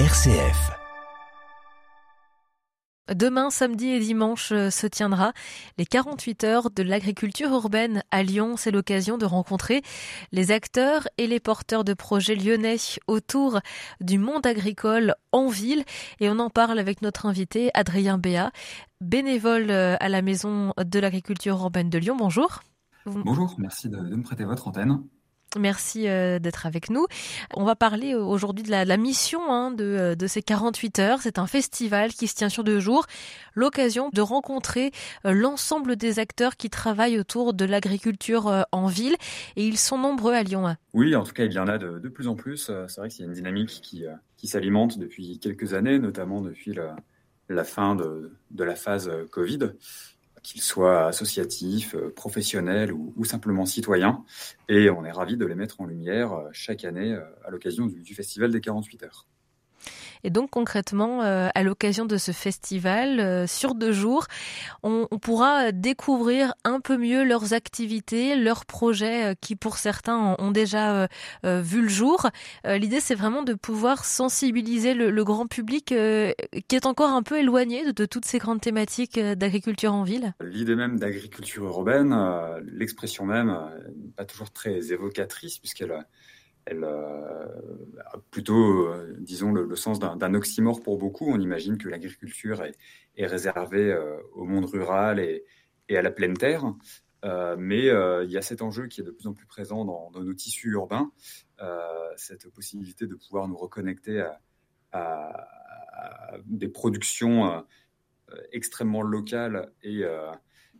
RCF. Demain, samedi et dimanche euh, se tiendra les 48 heures de l'agriculture urbaine à Lyon. C'est l'occasion de rencontrer les acteurs et les porteurs de projets lyonnais autour du monde agricole en ville. Et on en parle avec notre invité Adrien Béat, bénévole euh, à la Maison de l'agriculture urbaine de Lyon. Bonjour. Bonjour, merci de, me prêter votre antenne. Merci euh, d'être avec nous. On va parler aujourd'hui de la, mission hein, de, euh, de, ces 48 heures. C'est un festival qui se tient sur deux jours. L'occasion de rencontrer euh, l'ensemble des acteurs qui travaillent autour de l'agriculture en ville. Et ils sont nombreux à Lyon. Oui, en tout cas, il y en a de, plus en plus. C'est vrai qu'il y a une dynamique qui, qui s'alimente depuis quelques années, notamment depuis la, fin de la phase Covid qu'ils soient associatifs, euh, professionnels ou, simplement citoyens. Et on est ravis de les mettre en lumière euh, chaque année euh, à l'occasion du, Festival des 48 heures. Et donc concrètement, euh, à l'occasion de ce festival, euh, sur deux jours, on, pourra découvrir un peu mieux leurs activités, leurs projets euh, qui pour certains ont déjà vu le jour. L'idée, c'est vraiment de pouvoir sensibiliser le, grand public qui est encore un peu éloigné de, toutes ces grandes thématiques d'agriculture en ville. L'idée même d'agriculture urbaine, l'expression même, n'est pas toujours très évocatrice puisqu'elle elle euh, a plutôt, euh, disons, le, sens d'un oxymore pour beaucoup. On imagine que l'agriculture est, réservée euh, au monde rural et, à la pleine terre. mais il y a cet enjeu qui est de plus en plus présent dans, nos tissus urbains, cette possibilité de pouvoir nous reconnecter à, des productions extrêmement locales et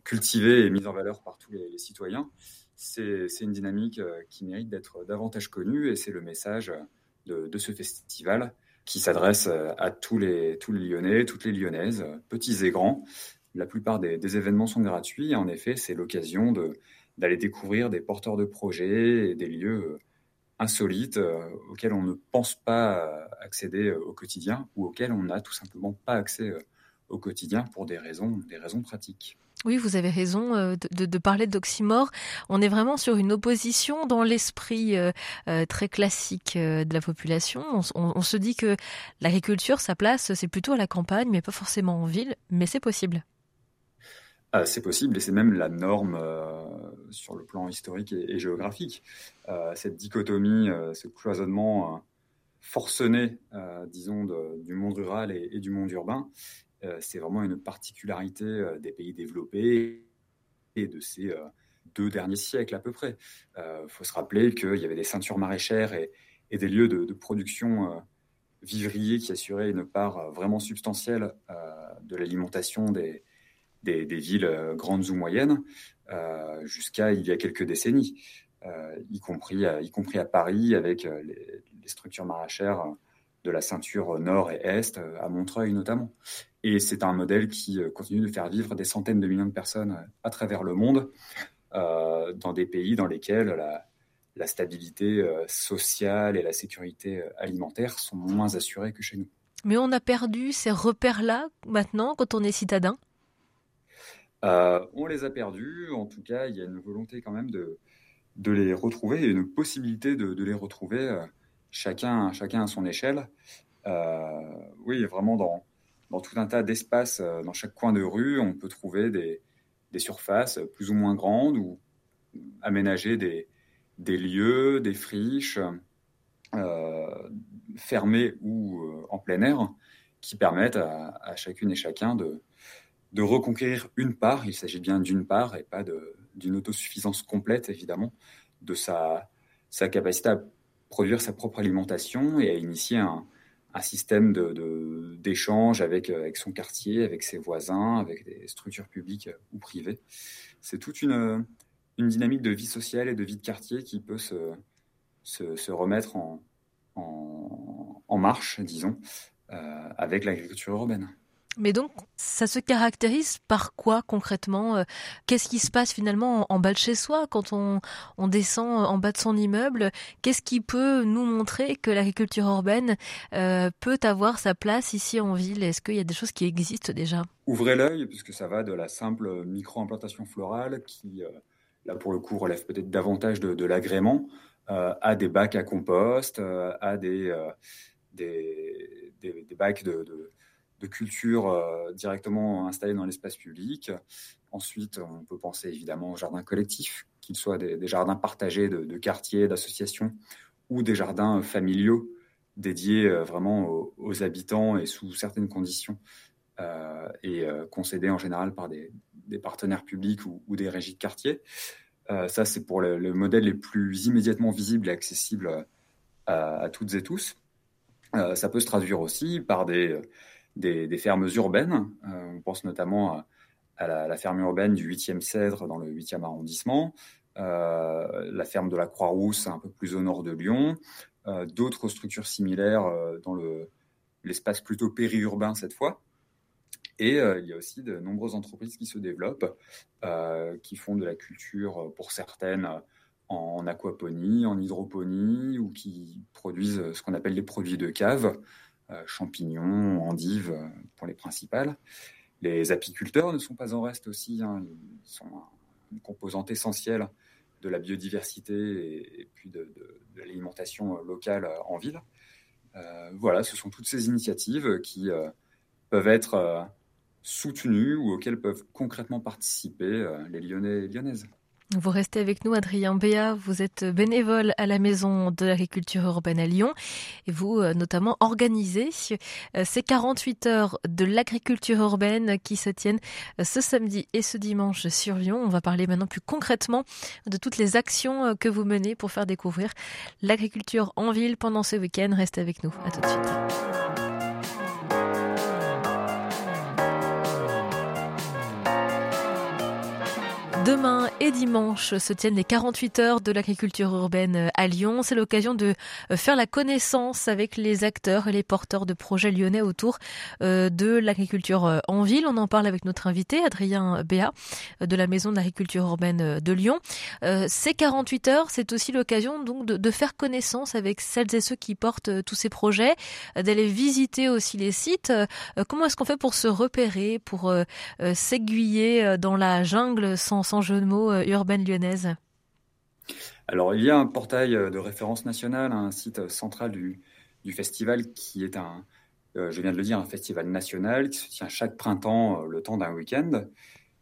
cultivées et mises en valeur par tous les citoyens c'est une dynamique euh, qui mérite d'être davantage connue et c'est le message de, ce festival qui s'adresse euh, à tous les, tous les Lyonnais, toutes les Lyonnaises, petits et grands. La plupart des, événements sont gratuits. En effet, c'est l'occasion d'aller découvrir des porteurs de projets et des lieux euh, insolites auxquels on ne pense pas accéder au quotidien ou auxquels on n'a tout simplement pas accès au quotidien pour des raisons, des raisons pratiques. Oui, vous avez raison euh, de, parler d'oxymore. On est vraiment sur une opposition dans l'esprit euh, euh, très classique de la population. On, se dit que l'agriculture, sa place, c'est plutôt à la campagne, mais pas forcément en ville, mais c'est possible. Ah, c'est possible et c'est même la norme sur le plan historique et, géographique. cette dichotomie, ce cloisonnement forcené, disons, du monde rural et du monde urbain, c'est vraiment une particularité euh, des pays développés et de ces euh, deux derniers siècles à peu près. Il faut se rappeler qu'il y avait des ceintures maraîchères et, des lieux de, production vivriers qui assuraient une part vraiment substantielle de l'alimentation des, villes grandes ou moyennes jusqu'à il y a quelques décennies, y, compris y compris à Paris avec les structures maraîchères de la ceinture nord et est, à Montreuil notamment. Et c'est un modèle qui euh, continue de faire vivre des centaines de millions de personnes euh, à travers le monde, euh, dans des pays dans lesquels la, stabilité sociale et la sécurité alimentaire sont moins assurées que chez nous. Mais on a perdu ces repères-là maintenant quand on est citadin? On les a perdus. En tout cas, il y a une volonté quand même de, de les retrouver et une possibilité de, les retrouver, chacun, chacun à son échelle. oui, vraiment dans, dans tout un tas d'espaces euh, dans chaque coin de rue, on peut trouver des, surfaces plus ou moins grandes ou aménager des, lieux, des friches euh, fermés ou euh, en plein air qui permettent à, chacune et chacun de, de reconquérir une part. Il s'agit bien d'une part et pas d'une autosuffisance complète, évidemment, de sa, sa capacité à produire sa propre alimentation et à initier un, système d'échange de, avec, euh, avec son quartier, avec ses voisins, avec des structures publiques euh, ou privées. C'est toute une, une dynamique de vie sociale et de vie de quartier qui peut se, se, remettre en, en, marche, disons, euh, avec l'agriculture urbaine. Mais donc, ça se caractérise par quoi concrètement euh, Qu'est-ce qui se passe finalement en, bas de chez soi quand on, descend en bas de son immeuble? Qu'est-ce qui peut nous montrer que l'agriculture urbaine euh, peut avoir sa place ici en ville? Est-ce qu'il y a des choses qui existent déjà? Ouvrez l'œil, puisque ça va de la simple micro-implantation florale qui, euh, là pour le coup, relève peut-être davantage de, l'agrément, à des bacs à compost, à des des, bacs de, culture directement installés dans l'espace public. Ensuite, on peut penser évidemment aux jardins collectifs, qu'ils soient des, jardins partagés de, de quartiers, d'associations, ou des jardins familiaux dédiés vraiment aux, habitants et sous certaines conditions, et concédés en général par des, partenaires publics ou, des régies de quartier. ça, c'est pour le, modèle les plus immédiatement visibles et accessibles à, toutes et tous. ça peut se traduire aussi par des, des, fermes urbaines. on pense notamment à, la, ferme urbaine du 8e Cèdre dans le 8e arrondissement, euh, la ferme de la Croix-Rousse un peu plus au nord de Lyon, euh, d'autres structures similaires euh, dans l'espace plutôt périurbain cette fois. Et il y a aussi de nombreuses entreprises qui se développent, qui font de la culture pour certaines en aquaponie, en hydroponie, ou qui produisent ce qu'on appelle les produits de cave, champignons, endives pour les principales. Les apiculteurs ne sont pas en reste aussi, hein. ils sont une composante essentielle de la biodiversité et, puis de, l'alimentation locale en ville. Euh, voilà, ce sont toutes ces initiatives qui euh, peuvent être euh, soutenues ou auxquelles peuvent concrètement participer les Lyonnais et Lyonnaises. Vous restez avec nous, Adrien Béat. Vous êtes bénévole à la Maison de l'Agriculture urbaine à Lyon et vous, euh, notamment, organisez euh, ces 48 heures de l'agriculture urbaine qui se tiennent euh, ce samedi et ce dimanche sur Lyon. On va parler maintenant plus concrètement de toutes les actions que vous menez pour faire découvrir l'agriculture en ville pendant ce week-end. Restez avec nous. À tout de suite. Demain et dimanche se tiennent les 48 heures de l'agriculture urbaine à Lyon. C'est l'occasion de euh, faire la connaissance avec les acteurs et les porteurs de projets lyonnais autour euh, de l'agriculture euh, en ville. On en parle avec notre invité, Adrien Béat, de la Maison d'agriculture urbaine de Lyon. Ces 48 heures, c'est aussi l'occasion donc de, faire connaissance avec celles et ceux qui portent tous ces projets, d'aller visiter aussi les sites. Comment est-ce qu'on fait pour se repérer, pour s'aiguiller dans la jungle sans jeu de mots, euh, urbaine lyonnaise Alors, il y a un portail euh, de référence nationale, un site central du, festival qui est un, euh, je viens de le dire, un festival national qui se tient chaque printemps le temps d'un week-end.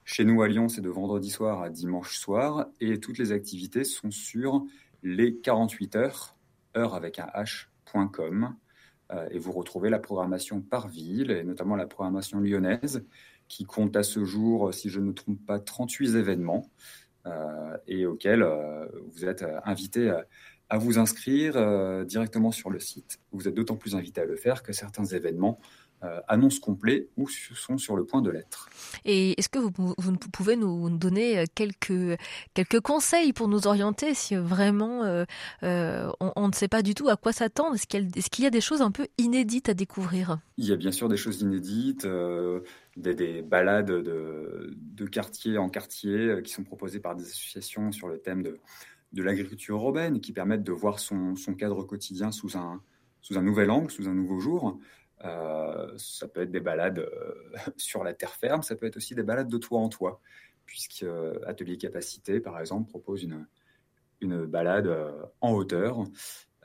Chez nous à Lyon, c'est de vendredi soir à dimanche soir et toutes les activités sont sur les 48 heures, heure avec un h.com. et vous retrouvez la programmation par ville et notamment la programmation lyonnaise qui compte à ce jour, si je ne me trompe pas, 38 événements euh, et auxquels euh, vous êtes euh, invité à, vous inscrire directement sur le site. Vous êtes d'autant plus invité à le faire que certains événements annoncent complets ou sont sur le point de l'être. Et est-ce que vous, pouvez nous donner quelques, quelques conseils pour nous orienter si vraiment on, ne sait pas du tout à quoi s'attendre? Est-ce qu'il y, a des choses un peu inédites à découvrir? Il y a bien sûr des choses inédites des, balades de, quartier en quartier euh, qui sont proposées par des associations sur le thème de, de l'agriculture urbaine qui permettent de voir son, cadre quotidien sous un, sous un nouvel angle, sous un nouveau jour. Euh, ça peut être des balades euh, sur la terre ferme, ça peut être aussi des balades de toit en toit, puisque Atelier Capacité, par exemple, propose une, une balade en hauteur.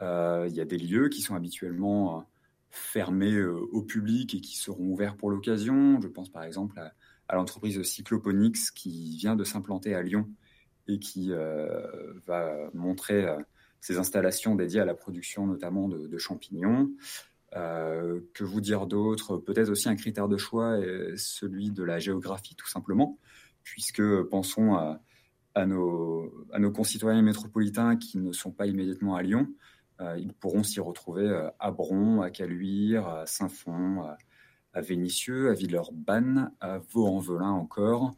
Il y a des lieux qui sont habituellement fermés euh, au public et qui seront ouverts pour l'occasion. Je pense par exemple à, l'entreprise Cycloponix qui vient de s'implanter à Lyon et qui euh, va montrer euh, ses installations dédiées à la production notamment de, champignons. Que vous dire d'autre? Peut-être aussi un critère de choix est celui de la géographie, tout simplement, puisque pensons à, nos, concitoyens métropolitains qui ne sont pas immédiatement à Lyon. Euh, ils pourront s'y retrouver euh, à Bron, à Caluire, à Saint-Fond, à Vénissieux, à Villeurbanne, à Vaux-en-Velin encore,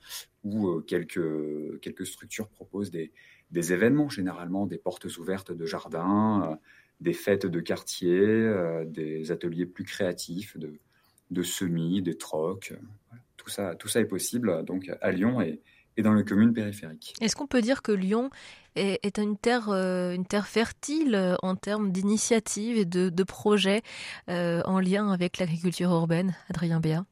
où euh, quelques, quelques structures proposent des, des, événements, généralement des portes ouvertes de jardins, des fêtes de quartier, des ateliers plus créatifs de, de semis, des trocs. Tout ça, tout ça est possible donc à Lyon et, et dans les communes périphériques. Est-ce qu'on peut dire que Lyon est, une, terre, euh, une terre fertile euh, en termes d'initiatives et de, projets euh, en lien avec l'agriculture urbaine, Adrien Béat?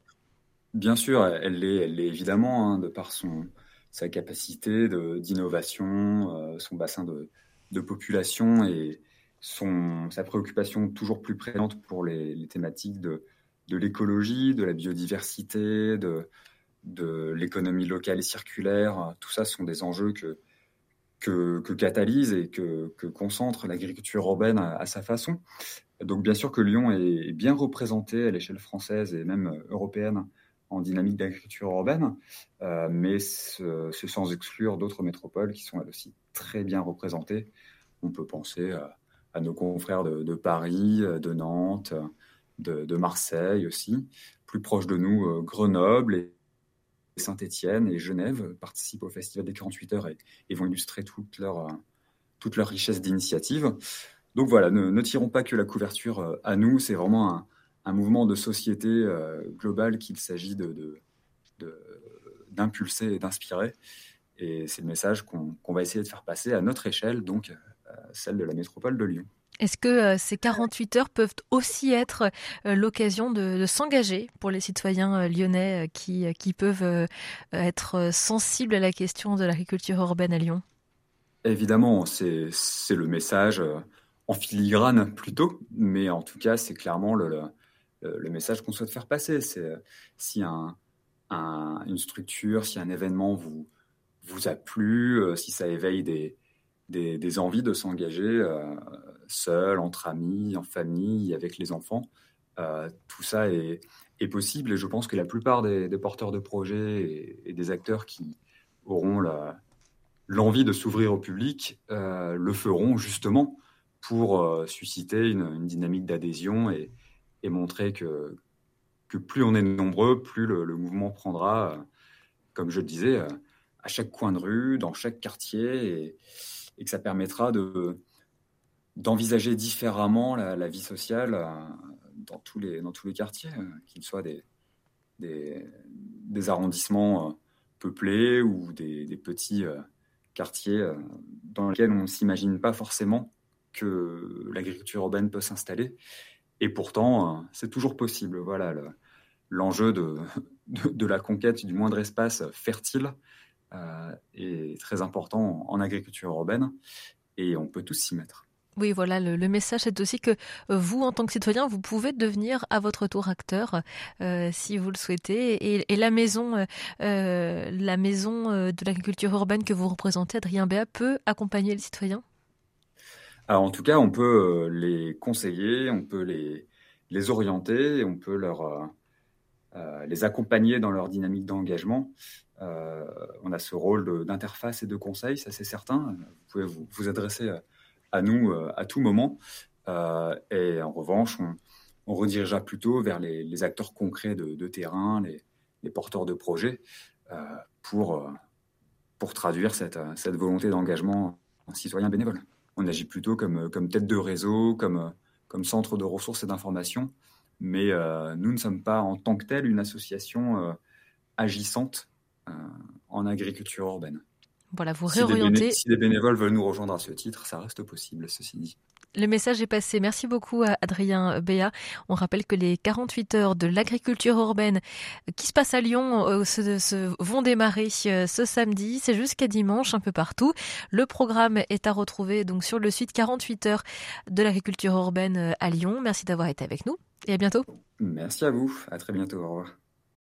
Bien sûr, elle l'est elle est évidemment, hein, de par son, sa capacité d'innovation, son bassin de, de population et, sa préoccupation toujours plus présente pour les, thématiques de, l'écologie, de la biodiversité, de, de l'économie locale et circulaire. Tout ça sont des enjeux que, que, que catalyse et que, que concentre l'agriculture urbaine à, sa façon. Donc bien sûr que Lyon est bien représenté à l'échelle française et même européenne en dynamique d'agriculture urbaine, euh, mais ce, sans exclure d'autres métropoles qui sont elles aussi très bien représentées. On peut penser à, à nos confrères de, Paris, de Nantes, de, Marseille aussi. Plus proche de nous, euh, Grenoble et Saint-Étienne et Genève participent au Festival des 48 heures et, vont illustrer toute leur, euh, toute leur richesse d'initiative. Donc voilà, ne, tirons pas que la couverture euh, à nous, c'est vraiment un, mouvement de société euh, global qu'il s'agit d'impulser et d'inspirer. Et c'est le message qu'on, va essayer de faire passer à notre échelle, donc celle de la métropole de Lyon. Est-ce que euh, ces 48 heures peuvent aussi être euh, l'occasion de, de, pour les citoyens euh, lyonnais qui, qui peuvent être sensibles à la question de l'agriculture urbaine à Lyon? Évidemment, c'est le message en filigrane plutôt, mais en tout cas, c'est clairement le, le, message qu'on souhaite faire passer. C'est si un, un, une structure, si un événement vous, vous a plu, si ça éveille des, des, envies de s'engager, seul, entre amis, en famille, avec les enfants. Euh, tout ça est, possible et je pense que la plupart des, porteurs de projets et, des acteurs qui auront l'envie de s'ouvrir au public euh, le feront justement pour euh, susciter une, dynamique d'adhésion et, montrer que, plus on est nombreux, plus le, mouvement prendra, comme je le disais, à chaque coin de rue, dans chaque quartier, que ça permettra de, d'envisager différemment la, vie sociale euh, dans tous les, dans tous les quartiers, euh, qu'ils soient des, des, arrondissements euh, peuplés ou des, petits quartiers dans lesquels on ne s'imagine pas forcément que l'agriculture urbaine peut s'installer. Et pourtant, c'est toujours possible. Voilà l'enjeu de, de, la conquête du moindre espace fertile est très important en agriculture urbaine et on peut tous s'y mettre. Oui, voilà, le, message est aussi que euh, vous, en tant que citoyen, vous pouvez devenir à votre tour acteur euh, si vous le souhaitez. Et, la maison, euh, la maison de l'agriculture urbaine que vous représentez, Adrien Béat, peut accompagner les citoyens Alors, en tout cas, on peut les conseiller, on peut les, les orienter, on peut leur, les accompagner dans leur dynamique d'engagement. on a ce rôle d'interface et de conseil, ça c'est certain. Vous pouvez vous, adresser à nous euh, à tout moment. Euh, et en revanche, on, redirigera plutôt vers les, acteurs concrets de, terrain, les, porteurs de projets, euh, pour, pour traduire cette, cette volonté d'engagement en citoyen bénévole. On agit plutôt comme, comme tête de réseau, comme, comme centre de ressources et d'information, mais nous ne sommes pas en tant que tel une association agissante en agriculture urbaine. Voilà, vous réorientez. Si des, bénévoles veulent nous rejoindre à ce titre, ça reste possible, ceci dit. Le message est passé. Merci beaucoup à Adrien Béat. On rappelle que les 48 heures de l'agriculture urbaine qui se passent à Lyon euh, vont démarrer euh, ce samedi. C'est jusqu'à dimanche un peu partout. Le programme est à retrouver donc sur le site 48 heures de l'agriculture urbaine euh, à Lyon. Merci d'avoir été avec nous et à bientôt. Merci à vous. À très bientôt. Au revoir.